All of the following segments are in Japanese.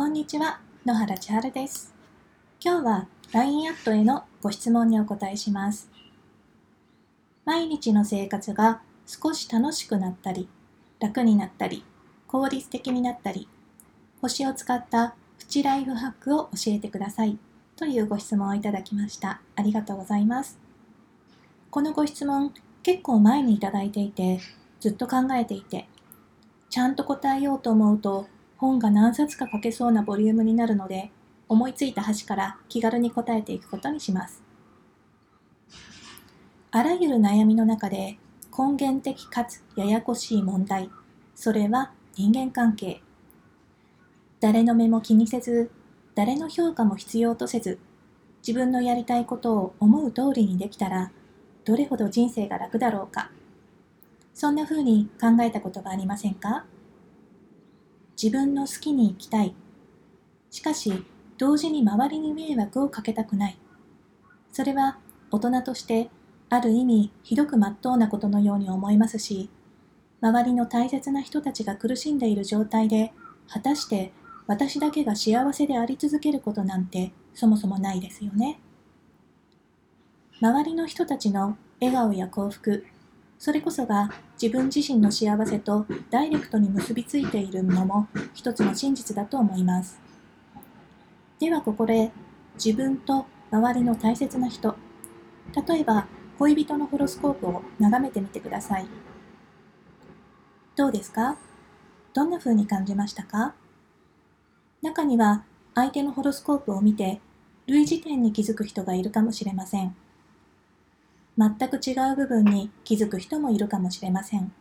こんにちは、野原千春です。今日は LINE アットへのご質問にお答えします。毎日の生活が少し楽しくなったり、楽になったり、効率的になったり、星を使ったプチライフハックを教えてくださいというご質問をいただきました。ありがとうございます。このご質問、結構前にいただいていて、ずっと考えていて、ちゃんと答えようと思うと本が何冊か書けそうなボリュームになるので思いついた端から気軽に答えていくことにします。あらゆる悩みの中で根源的かつややこしい問題それは人間関係。誰の目も気にせず誰の評価も必要とせず自分のやりたいことを思う通りにできたらどれほど人生が楽だろうか。そんな風に考えたことがありませんか？自分の好きに生きたい。しかし、同時に周りに迷惑をかけたくない。それは大人としてある意味ひどく真っ当なことのように思いますし、周りの大切な人たちが苦しんでいる状態で、果たして私だけが幸せであり続けることなんてそもそもないですよね。周りの人たちの笑顔や幸福、それこそが自分自身の幸せとダイレクトに結びついているのも一つの真実だと思います。ではここで自分と周りの大切な人、例えば恋人のホロスコープを眺めてみてください。どうですか？どんな風に感じましたか？中には相手のホロスコープを見て類似点に気づく人がいるかもしれません。全く違う部分に気づく人もいるかもしれません。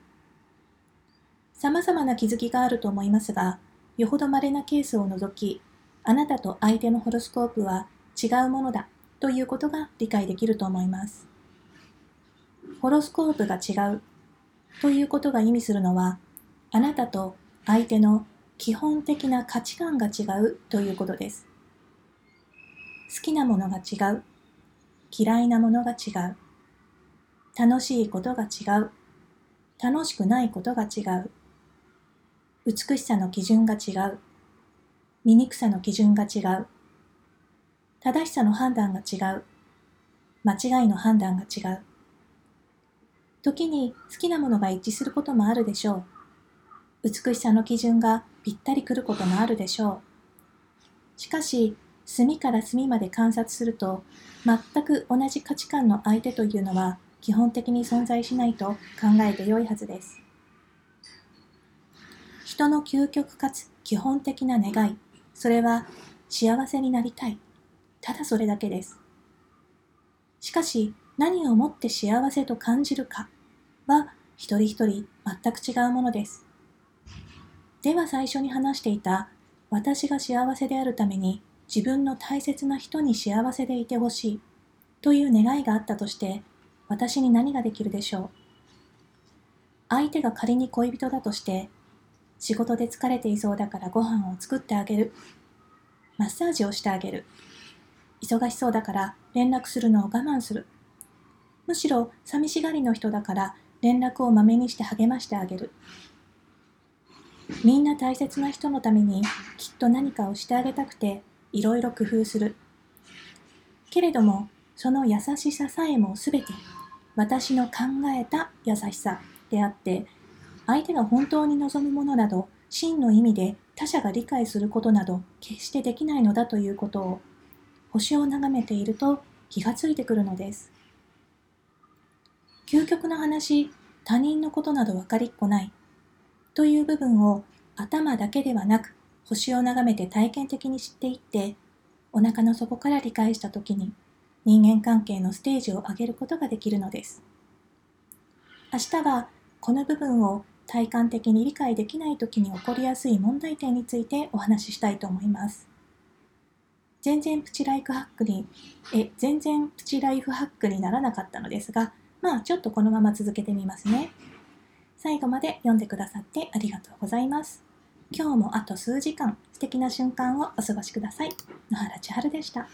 様々な気づきがあると思いますが、よほど稀なケースを除き、あなたと相手のホロスコープは違うものだということが理解できると思います。ホロスコープが違うということが意味するのは、あなたと相手の基本的な価値観が違うということです。好きなものが違う。嫌いなものが違う。楽しいことが違う。楽しくないことが違う。美しさの基準が違う。醜さの基準が違う。正しさの判断が違う。間違いの判断が違う。時に好きなものが一致することもあるでしょう。美しさの基準がぴったりくることもあるでしょう。しかし、隅から隅まで観察すると、全く同じ価値観の相手というのは基本的に存在しないと考えてよいはずです。人の究極かつ基本的な願い、それは幸せになりたい。ただそれだけです。しかし何をもって幸せと感じるかは一人一人全く違うものです。では最初に話していた私が幸せであるために自分の大切な人に幸せでいてほしいという願いがあったとして私に何ができるでしょう？相手が仮に恋人だとして仕事で疲れていそうだからご飯を作ってあげる。マッサージをしてあげる。忙しそうだから連絡するのを我慢する。むしろ寂しがりの人だから連絡をまめにして励ましてあげる。みんな大切な人のためにきっと何かをしてあげたくていろいろ工夫する。けれどもその優しささえもすべて私の考えた優しさであって相手が本当に望むものなど真の意味で他者が理解することなど決してできないのだということを星を眺めていると気がついてくるのです。究極の話他人のことなど分かりっこないという部分を頭だけではなく星を眺めて体験的に知っていってお腹の底から理解した時に人間関係のステージを上げることができるのです。明日はこの部分を体感的に理解できない時に起こりやすい問題点についてお話ししたいと思います。全然プチライフハックにえ全然プチライフハックにならなかったのですがまあちょっとこのまま続けてみますね。最後まで読んでくださってありがとうございます。今日もあと数時間素敵な瞬間をお過ごしください。野原千春でした。